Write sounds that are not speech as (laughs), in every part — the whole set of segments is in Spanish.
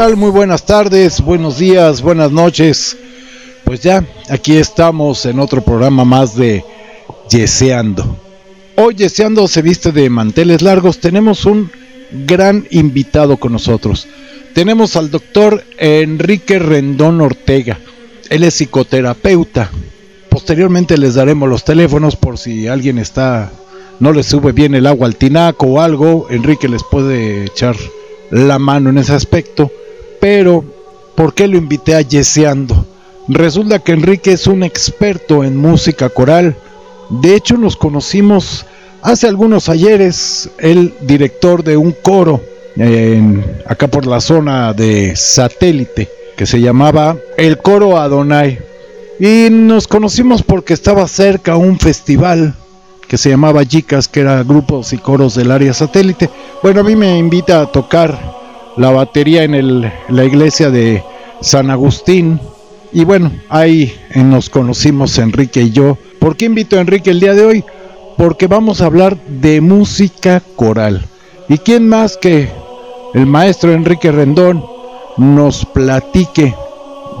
tal? Muy buenas tardes, buenos días, buenas noches. Pues ya, aquí estamos en otro programa más de Yeseando. Hoy Yeseando se viste de manteles largos. Tenemos un gran invitado con nosotros. Tenemos al doctor Enrique Rendón Ortega. Él es psicoterapeuta. Posteriormente les daremos los teléfonos por si alguien está, no le sube bien el agua al tinaco o algo. Enrique les puede echar la mano en ese aspecto. Pero, ¿por qué lo invité a Yeseando? Resulta que Enrique es un experto en música coral. De hecho, nos conocimos hace algunos ayeres, el director de un coro acá por la zona de satélite que se llamaba El Coro Adonai. Y nos conocimos porque estaba cerca un festival que se llamaba Chicas, que era grupos y coros del área satélite. Bueno, a mí me invita a tocar la batería en el, la iglesia de San Agustín. Y bueno, ahí nos conocimos Enrique y yo. ¿Por qué invito a Enrique el día de hoy? Porque vamos a hablar de música coral. ¿Y quién más que el maestro Enrique Rendón nos platique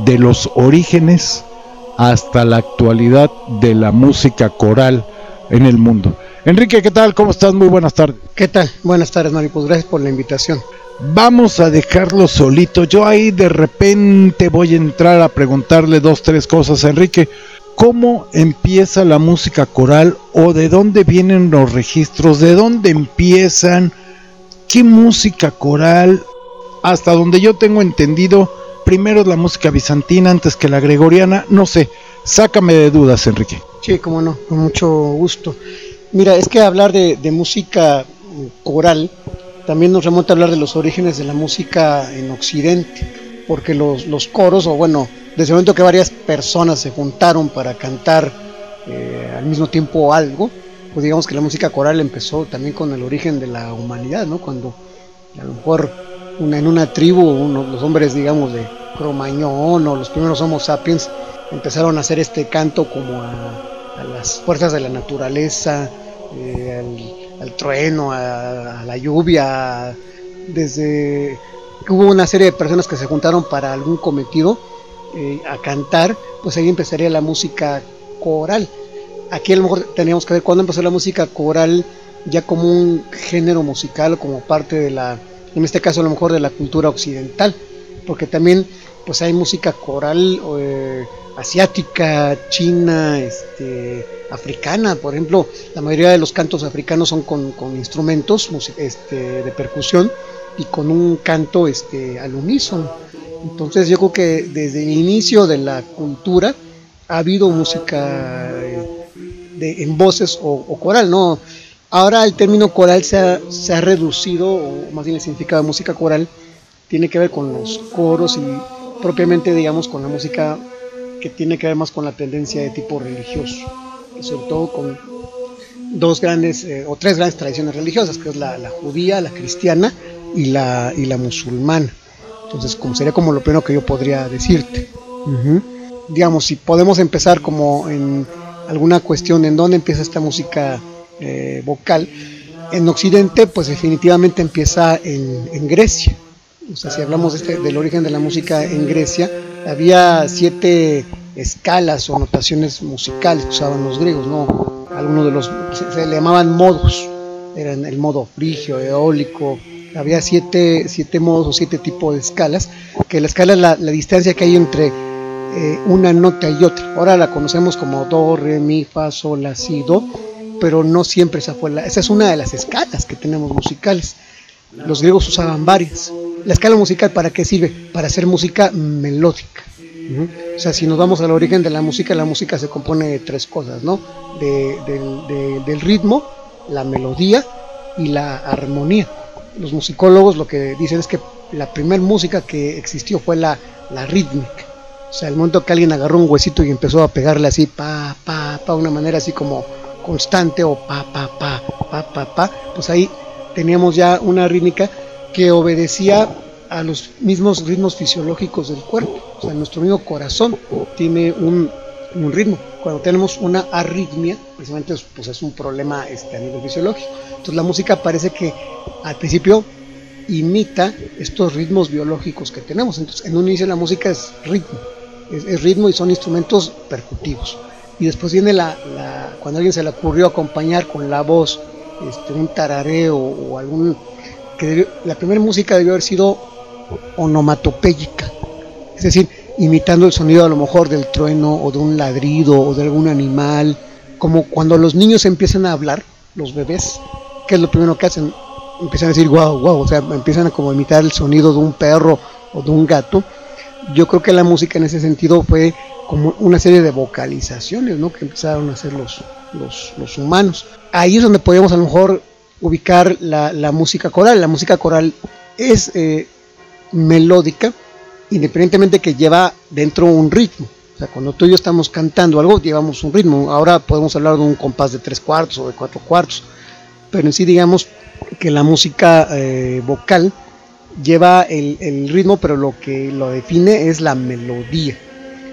de los orígenes hasta la actualidad de la música coral en el mundo. Enrique, ¿qué tal? ¿Cómo estás? Muy buenas tardes. ¿Qué tal? Buenas tardes, Mari. Pues gracias por la invitación. Vamos a dejarlo solito. Yo ahí de repente voy a entrar a preguntarle dos, tres cosas a Enrique. ¿Cómo empieza la música coral o de dónde vienen los registros? ¿De dónde empiezan? ¿Qué música coral? Hasta donde yo tengo entendido, primero la música bizantina antes que la gregoriana. No sé, sácame de dudas, Enrique. Sí, cómo no, con mucho gusto. Mira, es que hablar de música coral también nos remonta a hablar de los orígenes de la música en Occidente, porque los, los coros, o bueno, desde el momento que varias personas se juntaron para cantar eh, al mismo tiempo algo, pues digamos que la música coral empezó también con el origen de la humanidad, ¿no? Cuando a lo mejor una, en una tribu, uno, los hombres, digamos, de Cromañón o los primeros Homo sapiens empezaron a hacer este canto como a, las fuerzas de la naturaleza, eh, al, al, trueno, a, la lluvia, desde hubo una serie de personas que se juntaron para algún cometido eh, a cantar, pues ahí empezaría la música coral. Aquí a lo mejor teníamos que ver cuándo empezó la música coral ya como un género musical, como parte de la, en este caso a lo mejor de la cultura occidental, porque también pues hay música coral eh, asiática, china, este, africana, por ejemplo, la mayoría de los cantos africanos son con, instrumentos este, de percusión y con un canto este, al unísono. Entonces yo creo que desde el inicio de la cultura ha habido música de, en voces o, coral, ¿no? Ahora el término coral se ha, se ha reducido, o más bien el significado de música coral, tiene que ver con los coros y propiamente digamos con la música que tiene que ver más con la tendencia de tipo religioso, sobre todo con dos grandes eh, o tres grandes tradiciones religiosas, que es la, la judía, la cristiana y la, y la musulmana. Entonces, como sería como lo primero que yo podría decirte. Uh -huh. Digamos, si podemos empezar como en alguna cuestión en dónde empieza esta música eh, vocal, en Occidente, pues definitivamente empieza en, en Grecia. Si hablamos de este, del origen de la música en Grecia, había siete escalas o notaciones musicales que usaban los griegos, ¿no? Algunos de los se, se le llamaban modos, eran el modo frigio, eólico, había siete, siete modos o siete tipos de escalas, que la escala es la, la distancia que hay entre eh, una nota y otra. Ahora la conocemos como do, re, mi, fa, sol, la, si, do, pero no siempre esa fue la, esa es una de las escalas que tenemos musicales. Los griegos usaban varias. La escala musical para qué sirve? Para hacer música melódica. O sea, si nos vamos al origen de la música, la música se compone de tres cosas, ¿no? De, de, de, del ritmo, la melodía y la armonía los musicólogos lo que dicen es que la primera música que existió fue la, la rítmica. O sea, el momento que alguien agarró un huesito y empezó a pegarle así, pa, pa, pa, una manera así como constante o pa, pa, pa, pa, pa, pa, pues ahí teníamos ya una rítmica que obedecía a los mismos ritmos fisiológicos del cuerpo. O sea, nuestro mismo corazón tiene un, un ritmo. Cuando tenemos una arritmia, precisamente pues es un problema este, a nivel fisiológico. Entonces la música parece que al principio imita estos ritmos biológicos que tenemos. Entonces, en un inicio la música es ritmo, es, ritmo y son instrumentos percutivos. Y después viene la, cuando a alguien se le ocurrió acompañar con la voz este, un tarareo o algún... que la primera música debió haber sido onomatopéyica, es decir, imitando el sonido a lo mejor del trueno o de un ladrido o de algún animal, como cuando los niños empiezan a hablar, los bebés, ¿qué es lo primero que hacen? Empiezan a decir wow, wow, o sea, empiezan a como imitar el sonido de un perro o de un gato. Yo creo que la música en ese sentido fue como una serie de vocalizaciones, ¿no? Que empezaron a hacer los, los, humanos. Ahí es donde podemos a lo mejor ubicar la, música coral. La música coral es eh, melódica, independientemente que lleva dentro un ritmo. O sea, cuando tú y yo estamos cantando algo, llevamos un ritmo. Ahora podemos hablar de un compás de tres cuartos o de cuatro cuartos. Pero en sí, digamos que la música eh, vocal lleva el, el, ritmo, pero lo que lo define es la melodía.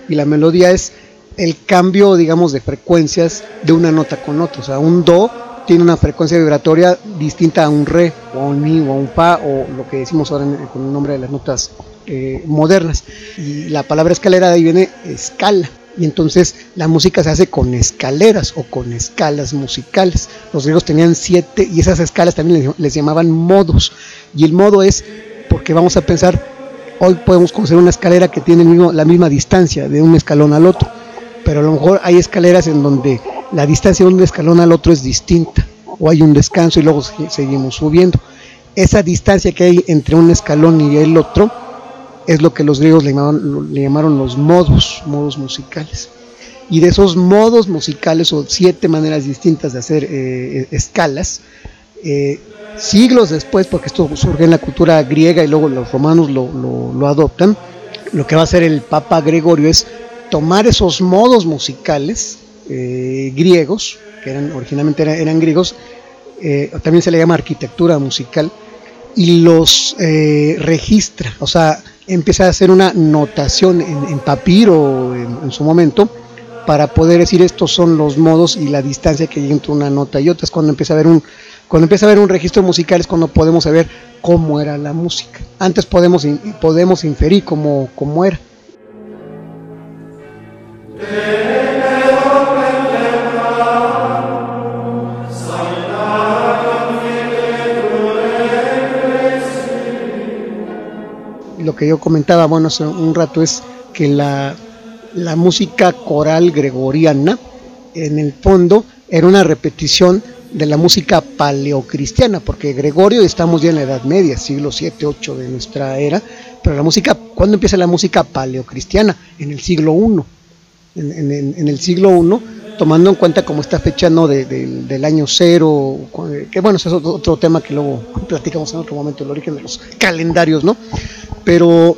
Y la melodía es el cambio, digamos, de frecuencias de una nota con otra. O sea, un do tiene una frecuencia vibratoria distinta a un re, o a un mi, o a un fa, o lo que decimos ahora con el nombre de las notas eh, modernas. Y la palabra escalera de ahí viene escala. Y entonces la música se hace con escaleras o con escalas musicales. Los griegos tenían siete y esas escalas también les, llamaban modos. Y el modo es porque vamos a pensar, hoy podemos conocer una escalera que tiene la misma distancia de un escalón al otro. Pero a lo mejor hay escaleras en donde la distancia de un escalón al otro es distinta. O hay un descanso y luego seguimos subiendo. Esa distancia que hay entre un escalón y el otro es lo que los griegos le llamaron, los modos, modos musicales. Y de esos modos musicales o siete maneras distintas de hacer eh, escalas, eh, siglos después, porque esto surge en la cultura griega y luego los romanos lo, adoptan, lo que va a hacer el Papa Gregorio es tomar esos modos musicales eh, griegos, que eran, originalmente eran griegos, también se le llama arquitectura musical, y los registra, o sea, empieza a hacer una notación en, papiro en, su momento para poder decir estos son los modos y la distancia que hay entre una nota y otra. Es cuando empieza a ver un, cuando empieza a ver un registro musical es cuando podemos saber cómo era la música. Antes podemos, podemos inferir cómo, cómo era. lo que yo comentaba, bueno, hace un rato es que la, música coral gregoriana, en el fondo, era una repetición de la música paleocristiana, porque Gregorio estamos ya en la Edad Media, siglo 7, 8 de nuestra era, pero la música, ¿cuándo empieza la música paleocristiana? En el siglo I. En, el siglo I, tomando en cuenta como esta fecha no del año cero, que bueno, ese es otro, tema que luego platicamos en otro momento, el origen de los calendarios, ¿no? pero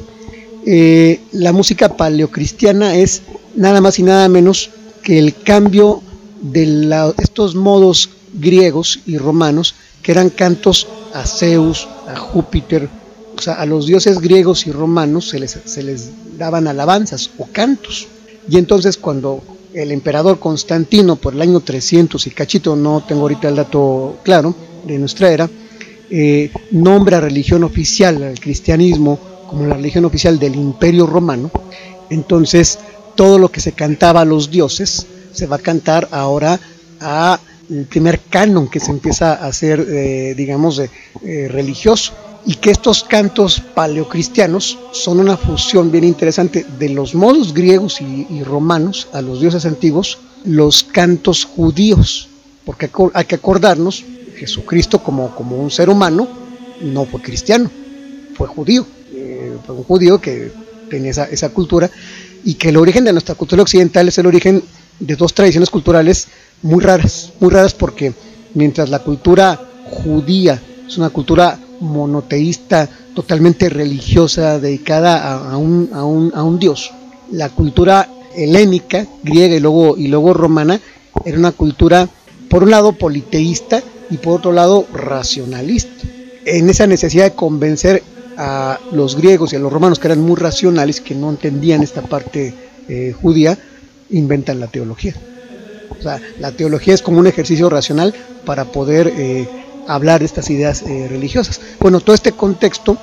eh, la música paleocristiana es nada más y nada menos que el cambio de estos modos griegos y romanos que eran cantos a Zeus, a Júpiter, o sea, a los dioses griegos y romanos se les, se les daban alabanzas o cantos. Y entonces cuando el emperador Constantino, por el año 300 y cachito, no tengo ahorita el dato claro de nuestra era, eh, nombra religión oficial al cristianismo como la religión oficial del imperio romano, entonces todo lo que se cantaba a los dioses se va a cantar ahora a el primer canon que se empieza a hacer, eh, digamos, eh, religioso. Y que estos cantos paleocristianos son una fusión bien interesante de los modos griegos y, romanos a los dioses antiguos, los cantos judíos. Porque hay que acordarnos, Jesucristo como, como un ser humano no fue cristiano, fue judío un judío que tenía esa, cultura y que el origen de nuestra cultura occidental es el origen de dos tradiciones culturales muy raras, muy raras porque mientras la cultura judía es una cultura monoteísta, totalmente religiosa, dedicada a, un, a, un, a un, dios, la cultura helénica, griega y luego, y luego romana, era una cultura, por un lado, politeísta y por otro lado, racionalista. En esa necesidad de convencer a los griegos y a los romanos, que eran muy racionales, que no entendían esta parte eh, judía, inventan la teología. La teología es como un ejercicio racional para poder eh, hablar de estas ideas eh, religiosas. Bueno, todo este contexto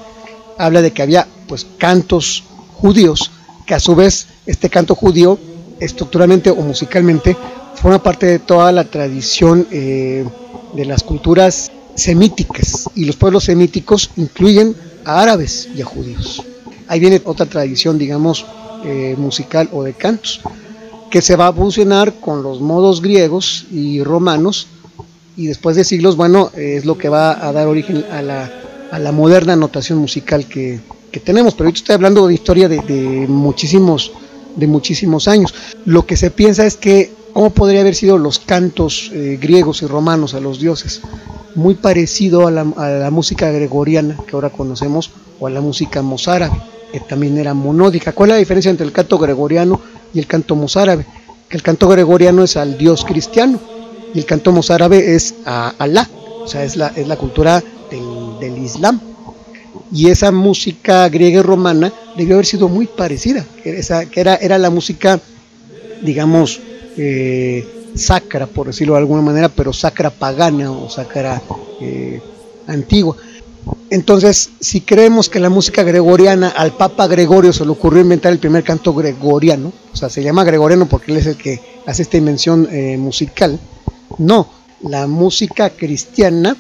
habla de que había pues cantos judíos, que a su vez este canto judío estructuralmente o musicalmente forma parte de toda la tradición eh, de las culturas semíticas y los pueblos semíticos incluyen a árabes y a judíos. Ahí viene otra tradición, digamos, musical o de cantos, que se va a fusionar con los modos griegos y romanos y después de siglos, bueno, es lo que va a dar origen a la, a la moderna notación musical que, que tenemos. Pero ahorita estoy hablando de historia de, de, muchísimos, de muchísimos años. Lo que se piensa es que cómo podría haber sido los cantos eh, griegos y romanos a los dioses. Muy parecido a la, a la, música gregoriana que ahora conocemos o a la música mozárabe, que también era monódica. ¿Cuál es la diferencia entre el canto gregoriano y el canto mozárabe? El canto gregoriano es al dios cristiano y el canto mozárabe es a Alá, o sea, es la, es la cultura del, del Islam. Y esa música griega y romana debió haber sido muy parecida, esa, que era, era la música, digamos, eh, sacra, por decirlo de alguna manera, pero sacra pagana o sacra eh, antigua. Entonces, si creemos que la música gregoriana al Papa Gregorio se le ocurrió inventar el primer canto gregoriano, o sea, se llama gregoriano porque él es el que hace esta invención eh, musical, no, la música cristiana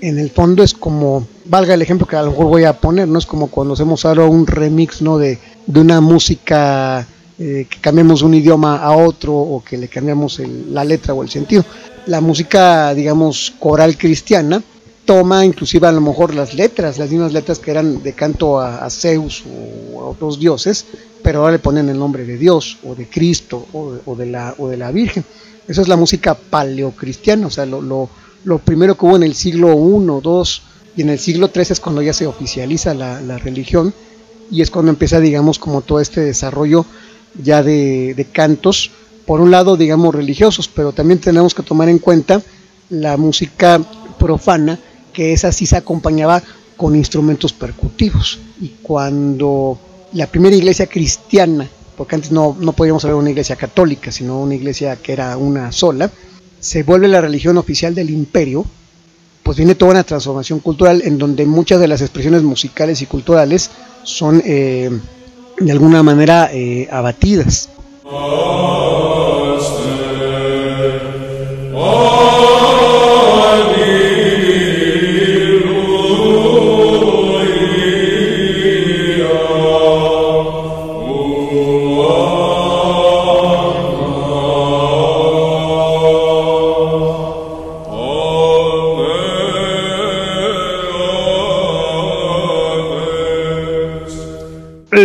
en el fondo es como, valga el ejemplo que a lo mejor voy a poner, no es como cuando hacemos ahora un remix ¿no? de, de una música eh, que cambiamos un idioma a otro o que le cambiamos la letra o el sentido. La música, digamos, coral cristiana toma inclusive a lo mejor las letras, las mismas letras que eran de canto a, Zeus o a otros dioses, pero ahora le ponen el nombre de Dios o de Cristo o de, la, o de la Virgen. Esa es la música paleocristiana, o sea, lo, lo, lo, primero que hubo en el siglo I, II y en el siglo III es cuando ya se oficializa la, la religión y es cuando empieza, digamos, como todo este desarrollo ya de, de, cantos, por un lado, digamos, religiosos, pero también tenemos que tomar en cuenta la música profana, que esa sí se acompañaba con instrumentos percutivos. Y cuando la primera iglesia cristiana porque antes no, no podíamos hablar de una iglesia católica, sino una iglesia que era una sola, se vuelve la religión oficial del imperio, pues viene toda una transformación cultural en donde muchas de las expresiones musicales y culturales son eh, de alguna manera eh, abatidas.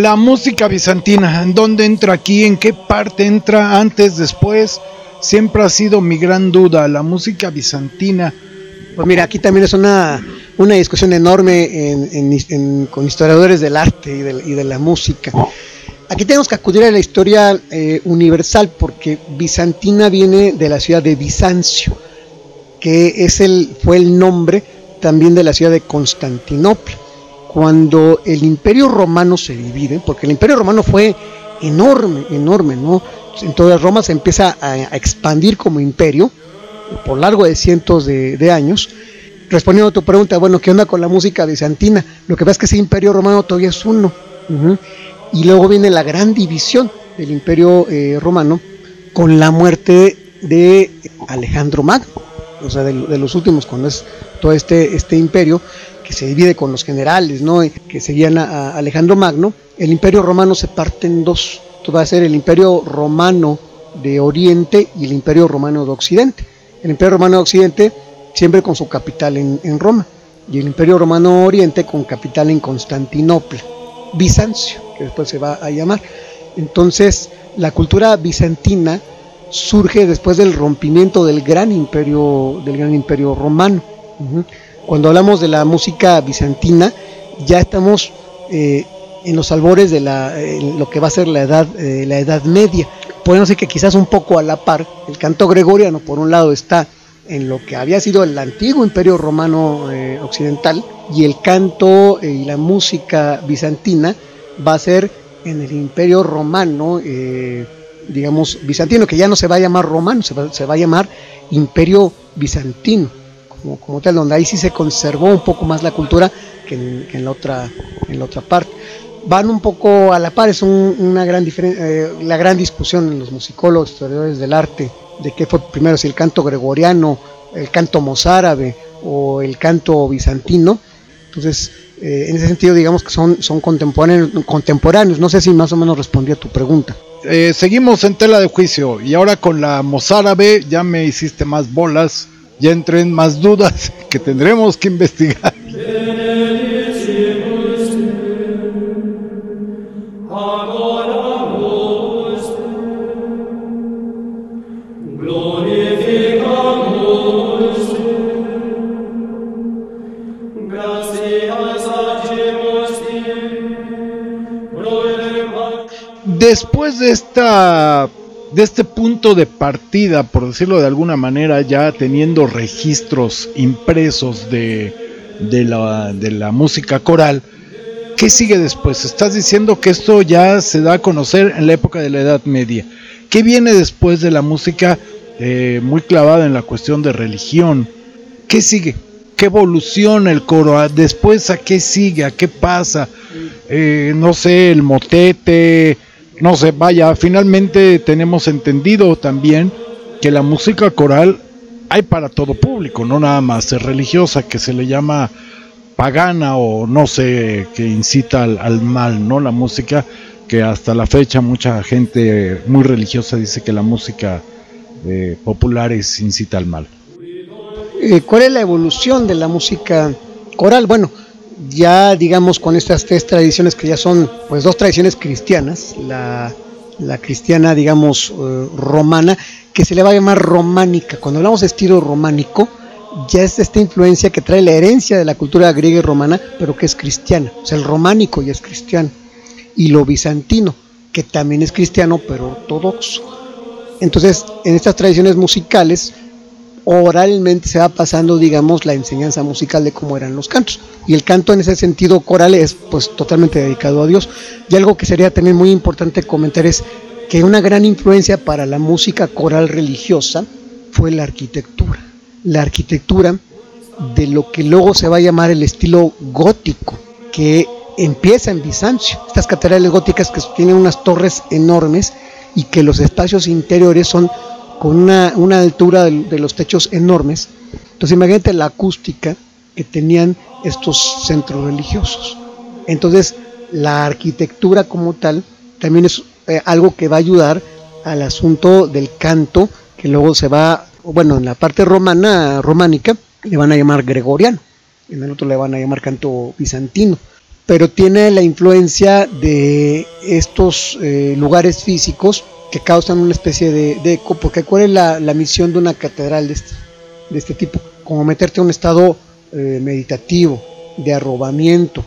La música bizantina, ¿en dónde entra aquí? ¿En qué parte entra? ¿Antes? ¿Después? Siempre ha sido mi gran duda, la música bizantina. Pues mira, aquí también es una, una discusión enorme en, en, en, con historiadores del arte y de, y la música. Aquí tenemos que acudir a la historia eh, universal porque bizantina viene de la ciudad de Bizancio, que es el, fue el nombre también de la ciudad de Constantinopla cuando el imperio romano se divide, porque el imperio romano fue enorme, enorme, ¿no? Entonces Roma se empieza a, expandir como imperio por largo de cientos de, años. Respondiendo a tu pregunta, bueno, ¿qué onda con la música bizantina? Lo que pasa es que ese imperio romano todavía es uno. Y luego viene la gran división del imperio eh, romano con la muerte de Alejandro Magno, o sea, de, los últimos, cuando es todo este, este imperio que se divide con los generales, ¿no? que seguían a, Alejandro Magno, el imperio romano se parte en dos. Va a ser el imperio romano de Oriente y el imperio romano de Occidente. El imperio romano de Occidente siempre con su capital en, en Roma y el imperio romano de Oriente con capital en Constantinopla, Bizancio, que después se va a llamar. Entonces, la cultura bizantina surge después del rompimiento del gran imperio, del gran imperio romano. Cuando hablamos de la música bizantina, ya estamos eh, en los albores de la, lo que va a ser la edad, eh, la edad media. Podemos decir que quizás un poco a la par, el canto gregoriano por un lado está en lo que había sido el antiguo imperio romano eh, occidental y el canto y la música bizantina va a ser en el imperio romano, digamos, bizantino, que ya no se va a llamar romano, se va, se va a llamar imperio bizantino como, como tal, donde ahí sí se conservó un poco más la cultura que en, la, otra, en la otra parte. Van un poco a la par, es una gran eh, la gran discusión en los musicólogos, historiadores del arte, de qué fue primero, si el canto gregoriano, el canto mozárabe o el canto bizantino. Entonces, eh, en ese sentido, digamos que son, son contemporáneos, contemporáneos. No sé si más o menos respondí a tu pregunta. Eh, seguimos en tela de juicio y ahora con la mozárabe ya me hiciste más bolas, ya entren más dudas (laughs) que tendremos que investigar. Después de esta de este punto de partida, por decirlo de alguna manera, ya teniendo registros impresos de, de, la, de la música coral, ¿qué sigue después? Estás diciendo que esto ya se da a conocer en la época de la Edad Media. ¿Qué viene después de la música eh, muy clavada en la cuestión de religión? ¿Qué sigue? ¿Qué evoluciona el coro? ¿Después a qué sigue? ¿A qué pasa? Eh, no sé, el motete, no sé, vaya, finalmente tenemos entendido también que la música coral hay para todo público, no nada más es religiosa, que se le llama pagana o no sé, que incita al, mal, ¿no? La música que hasta la fecha mucha gente muy religiosa dice que la música eh, popular es incita al mal. Eh, ¿Cuál es la evolución de la música coral? Bueno, ya digamos con estas tres tradiciones que ya son pues dos tradiciones cristianas, la, cristiana digamos eh, romana, que se le va a llamar románica. Cuando hablamos de estilo románico, ya es esta influencia que trae la herencia de la cultura griega y romana, pero que es cristiana. O sea, el románico ya es cristiano. Y lo bizantino, que también es cristiano, pero ortodoxo. Entonces, en estas tradiciones musicales, oralmente se va pasando, digamos, la enseñanza musical de cómo eran los cantos. Y el canto en ese sentido coral es pues totalmente dedicado a Dios. Y algo que sería también muy importante comentar es que una gran influencia para la música coral religiosa fue la arquitectura. La arquitectura de lo que luego se va a llamar el estilo gótico, que empieza en Bizancio. Estas catedrales góticas que tienen unas torres enormes y que los espacios interiores son con una, altura de, los techos enormes. Entonces imagínate la acústica que tenían estos centros religiosos. Entonces la arquitectura como tal también es eh, algo que va a ayudar al asunto del canto, que luego se va, bueno, en la parte romana, románica, le van a llamar gregoriano, en el otro le van a llamar canto bizantino, pero tiene la influencia de estos eh, lugares físicos que causan una especie de, eco, porque ¿cuál es la, misión de una catedral de este, de este tipo? Como meterte en un estado eh, meditativo, de arrobamiento.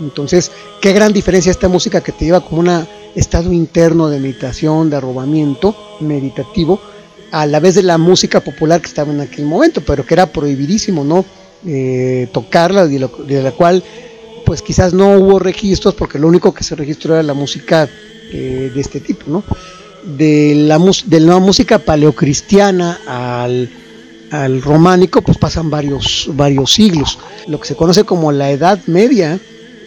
Entonces, qué gran diferencia esta música que te lleva como un estado interno de meditación, de arrobamiento meditativo, a la vez de la música popular que estaba en aquel momento, pero que era prohibidísimo, ¿no? Eh, tocarla, de, de, la cual pues quizás no hubo registros, porque lo único que se registró era la música eh, de este tipo, ¿no? De la, de la música paleocristiana al, al románico, pues pasan varios, varios siglos. Lo que se conoce como la Edad Media,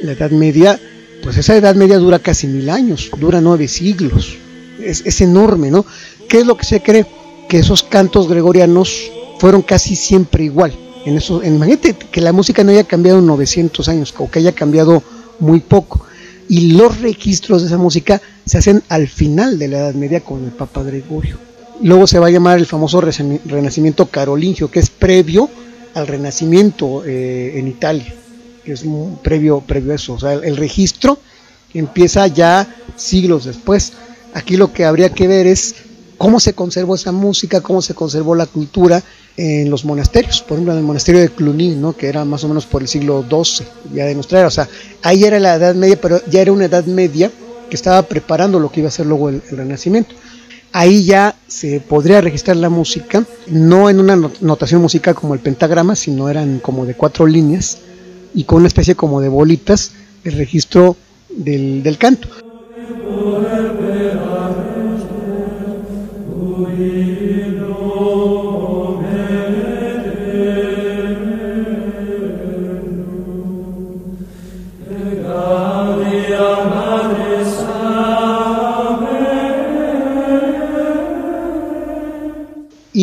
la Edad Media, pues esa Edad Media dura casi mil años, dura nueve siglos. Es, es enorme, ¿no? ¿Qué es lo que se cree? Que esos cantos gregorianos fueron casi siempre igual. En eso, imagínate que la música no haya cambiado en 900 años, o que haya cambiado muy poco y los registros de esa música se hacen al final de la Edad Media con el Papa Gregorio. Luego se va a llamar el famoso Renacimiento carolingio, que es previo al Renacimiento eh, en Italia, que es previo, previo a eso. O sea, el registro empieza ya siglos después. Aquí lo que habría que ver es cómo se conservó esa música, cómo se conservó la cultura en los monasterios, por ejemplo en el monasterio de Cluny, ¿no? que era más o menos por el siglo XII, ya de nuestra era, o sea, ahí era la Edad Media, pero ya era una Edad Media que estaba preparando lo que iba a ser luego el, Renacimiento. Ahí ya se podría registrar la música, no en una notación musical como el pentagrama, sino eran como de cuatro líneas y con una especie como de bolitas el registro del, del canto.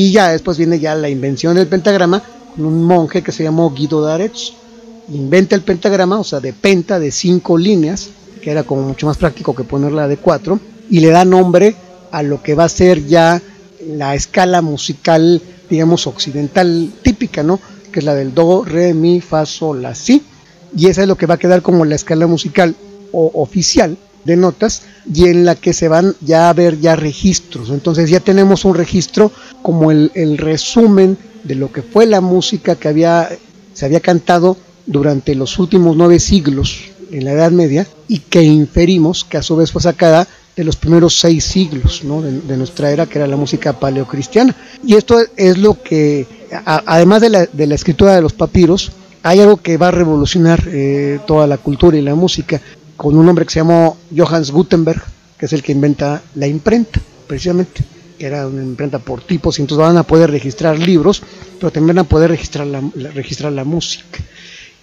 Y ya después viene ya la invención del pentagrama con un monje que se llamó Guido d'Arezzo. Inventa el pentagrama, o sea, de penta, de cinco líneas, que era como mucho más práctico que ponerla de cuatro, y le da nombre a lo que va a ser ya la escala musical, digamos, occidental típica, ¿no? Que es la del do, re, mi, fa, sol, la, si. Y esa es lo que va a quedar como la escala musical o oficial de notas y en la que se van ya a ver ya registros. Entonces ya tenemos un registro como el, el resumen de lo que fue la música que había, se había cantado durante los últimos nueve siglos en la Edad Media y que inferimos que a su vez fue sacada de los primeros seis siglos ¿no? de, nuestra era, que era la música paleocristiana. Y esto es lo que, además de la, de la, escritura de los papiros, hay algo que va a revolucionar eh, toda la cultura y la música, con un hombre que se llamó Johannes Gutenberg, que es el que inventa la imprenta, precisamente. Era una imprenta por tipos y entonces van a poder registrar libros, pero también van a poder registrar la, registrar la música.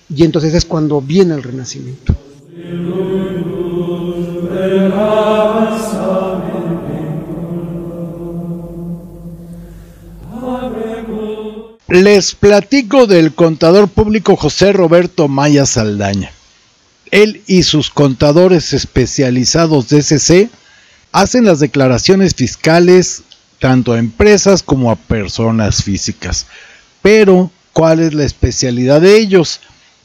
Y entonces es cuando viene el renacimiento. Les platico del contador público José Roberto Maya Saldaña. Él y sus contadores especializados de hacen las declaraciones fiscales tanto a empresas como a personas físicas. Pero, ¿cuál es la especialidad de ellos?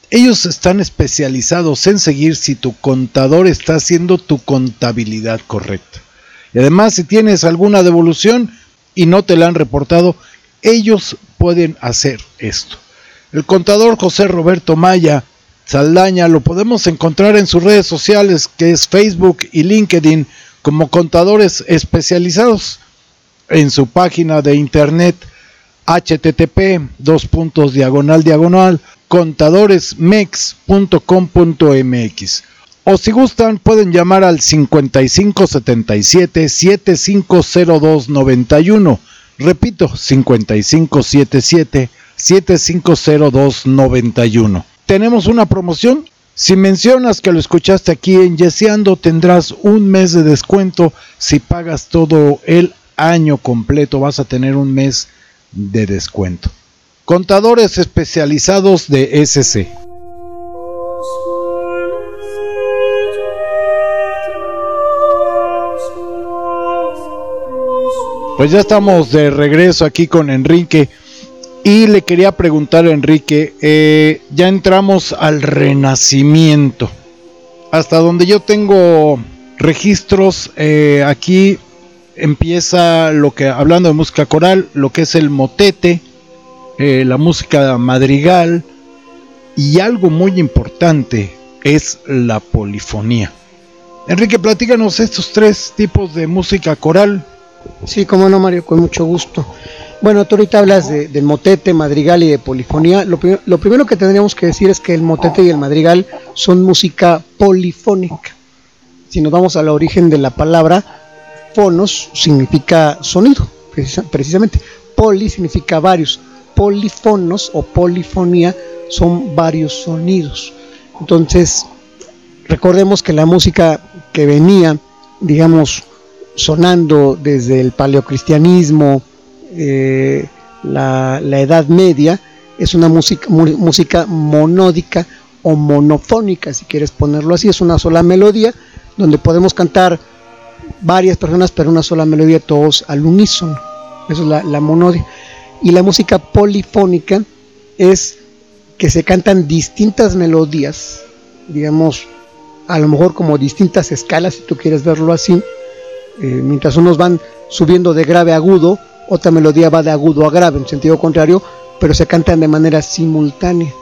Ellos están especializados en seguir si tu contador está haciendo tu contabilidad correcta. Y además, si tienes alguna devolución y no te la han reportado, ellos pueden hacer esto. El contador José Roberto Maya Saldaña. Lo podemos encontrar en sus redes sociales, que es Facebook y LinkedIn, como contadores especializados. En su página de internet http dos puntos diagonal diagonal contadoresmex.com.mx o si gustan pueden llamar al 5577 750291 repito 5577 750291 tenemos una promoción. Si mencionas que lo escuchaste aquí en Yeseando, tendrás un mes de descuento. Si pagas todo el año completo, vas a tener un mes de descuento. Contadores especializados de SC. Pues ya estamos de regreso aquí con Enrique. Y le quería preguntar a Enrique, eh, ya entramos al renacimiento. Hasta donde yo tengo registros, eh, aquí empieza lo que, hablando de música coral, lo que es el motete, eh, la música madrigal y algo muy importante es la polifonía. Enrique, platícanos estos tres tipos de música coral. Sí, como no, Mario, con mucho gusto. Bueno, tú ahorita hablas de, del motete, madrigal y de polifonía. Lo, lo, primero que tendríamos que decir es que el motete y el madrigal son música polifónica. Si nos vamos al origen de la palabra, fonos significa sonido, precisamente. Poli significa varios. Polifonos o polifonía son varios sonidos. Entonces, recordemos que la música que venía, digamos, sonando desde el paleocristianismo, eh, la, Edad Media es una música, música monódica o monofónica, si quieres ponerlo así, es una sola melodía donde podemos cantar varias personas, pero una sola melodía, todos al unísono. Eso es la, la monodia. Y la música polifónica es que se cantan distintas melodías, digamos, a lo mejor como distintas escalas, si tú quieres verlo así, eh, mientras unos van subiendo de grave agudo, otra melodía va de agudo a grave en sentido contrario, pero se cantan de manera simultánea.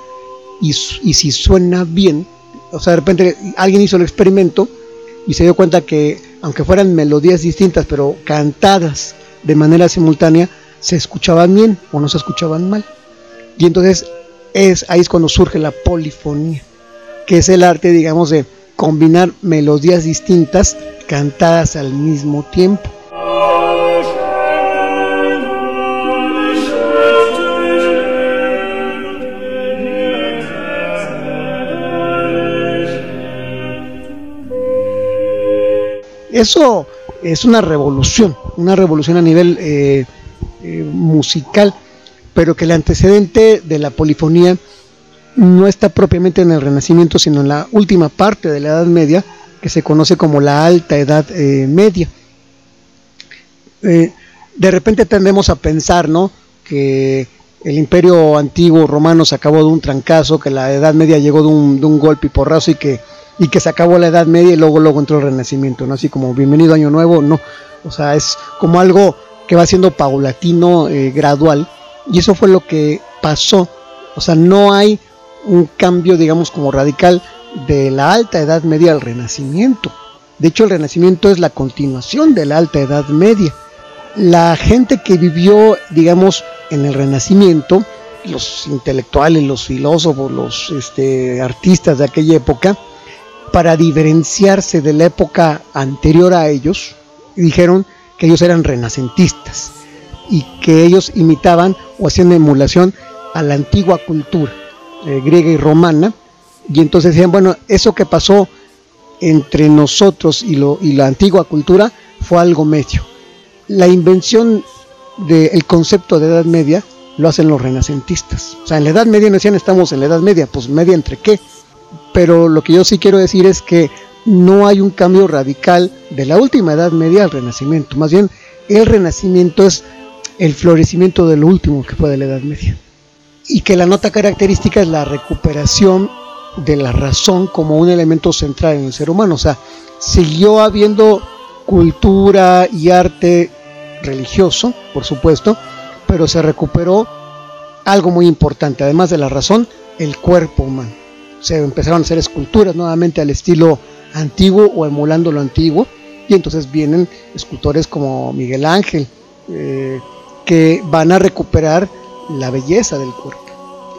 Y, si suena bien, o sea, de repente alguien hizo el experimento y se dio cuenta que aunque fueran melodías distintas, pero cantadas de manera simultánea, se escuchaban bien o no se escuchaban mal. Y entonces es ahí es cuando surge la polifonía, que es el arte, digamos, de combinar melodías distintas cantadas al mismo tiempo. Eso es una revolución, una revolución a nivel eh, eh, musical, pero que el antecedente de la polifonía no está propiamente en el Renacimiento, sino en la última parte de la Edad Media, que se conoce como la Alta Edad eh, Media. De repente tendemos a pensar, ¿no? Que el imperio antiguo romano se acabó de un trancazo, que la Edad Media llegó de un, de un golpe y porrazo y que, y que se acabó la Edad Media y luego, luego entró el Renacimiento, ¿no? Así como bienvenido Año Nuevo, no. O sea, es como algo que va siendo paulatino, eh, gradual, y eso fue lo que pasó. O sea, no hay un cambio, digamos, como radical de la alta edad media al renacimiento. De hecho, el renacimiento es la continuación de la alta edad media. La gente que vivió, digamos, en el renacimiento, los intelectuales, los filósofos, los este, artistas de aquella época, para diferenciarse de la época anterior a ellos, dijeron que ellos eran renacentistas y que ellos imitaban o hacían emulación a la antigua cultura eh, griega y romana, y entonces decían, bueno, eso que pasó entre nosotros y, lo, y la antigua cultura fue algo medio. La invención del concepto de Edad Media lo hacen los renacentistas. O sea, en la Edad Media no decían estamos en la Edad Media, pues media entre qué. Pero lo que yo sí quiero decir es que no hay un cambio radical de la última Edad Media al Renacimiento. Más bien, el Renacimiento es el florecimiento de lo último que fue de la Edad Media. Y que la nota característica es la recuperación de la razón como un elemento central en el ser humano. O sea, siguió habiendo cultura y arte religioso, por supuesto, pero se recuperó algo muy importante, además de la razón, el cuerpo humano. Se empezaron a hacer esculturas nuevamente al estilo antiguo o emulando lo antiguo, y entonces vienen escultores como Miguel Ángel, eh, que van a recuperar la belleza del cuerpo.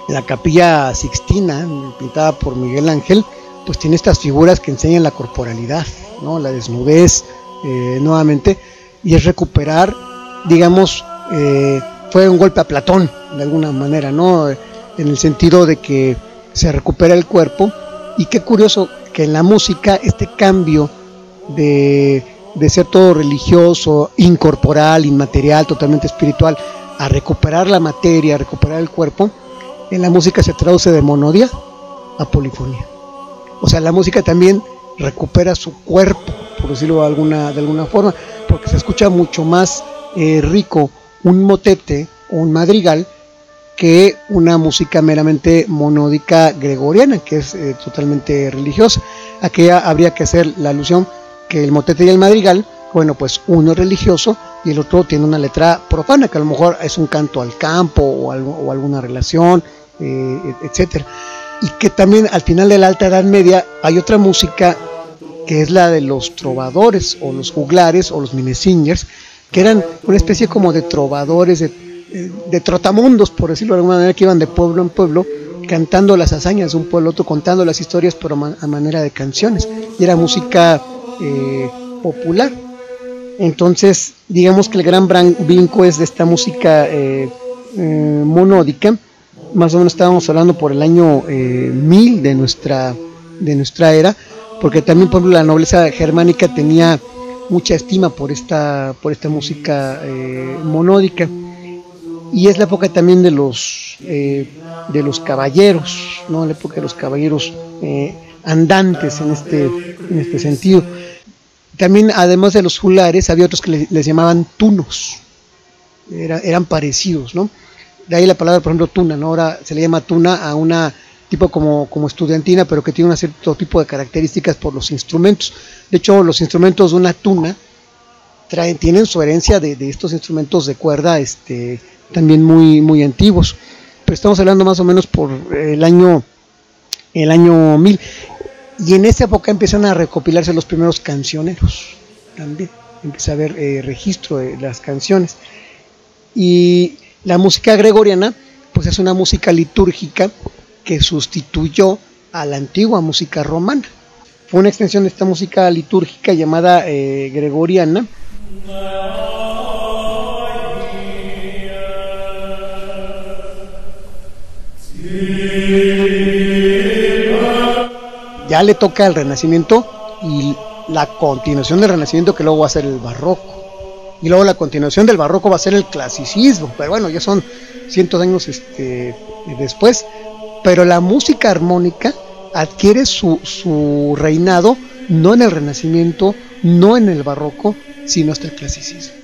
La capilla Sixtina, pintada por Miguel Ángel, pues tiene estas figuras que enseñan la corporalidad, ¿no? la desnudez, eh, nuevamente, y es recuperar, digamos, eh, fue un golpe a Platón, de alguna manera, ¿no? En el sentido de que se recupera el cuerpo, y qué curioso que en la música este cambio de, de ser todo religioso, incorporal, inmaterial, totalmente espiritual, a recuperar la materia, a recuperar el cuerpo, en la música se traduce de monodia a polifonía. O sea, la música también recupera su cuerpo, por decirlo de alguna, de alguna forma, porque se escucha mucho más eh, rico un motete o un madrigal que una música meramente monódica gregoriana, que es eh, totalmente religiosa. Aquí habría que hacer la alusión que el motete y el madrigal, bueno, pues uno es religioso y el otro tiene una letra profana, que a lo mejor es un canto al campo o, algo, alguna relación, eh, etcétera. Y que también al final de la Alta Edad Media hay otra música que es la de los trovadores o los juglares o los minesingers, que eran una especie como de trovadores, de, de trotamundos, por decirlo de alguna manera, que iban de pueblo en pueblo cantando las hazañas de un pueblo otro, contando las historias, pero a manera de canciones. Y era música eh, popular. Entonces, digamos que el gran brinco es de esta música eh, eh, monódica. Más o menos estábamos hablando por el año 1000 de nuestra, de nuestra era, porque también, por ejemplo, la nobleza germánica tenía mucha estima por esta, por esta música monódica. Y es la época también de los, de los caballeros, ¿no? la época de los caballeros andantes en este, en este sentido. También, además de los julares, había otros que les, llamaban tunos, eran parecidos, ¿no? De ahí la palabra, por ejemplo, tuna, ¿no? Ahora se le llama tuna a una tipo como, como estudiantina, pero que tiene un cierto tipo de características por los instrumentos. De hecho, los instrumentos de una tuna traen, tienen su herencia de, estos instrumentos de cuerda este, también muy, muy antiguos. Pero estamos hablando más o menos por el año, el año 1000. Y en esa época empiezan a recopilarse los primeros cancioneros también. Empieza a haber eh, registro de las canciones. Y la música gregoriana, pues es una música litúrgica que sustituyó a la antigua música romana. Fue una extensión de esta música litúrgica llamada eh, gregoriana. Ya le toca el Renacimiento y la continuación del Renacimiento que luego va a ser el Barroco. y luego la continuación del barroco va a ser el clasicismo, pero bueno, ya son cientos de años este, después, pero la música armónica adquiere su, su reinado no en el renacimiento, no en el barroco, sino hasta el clasicismo.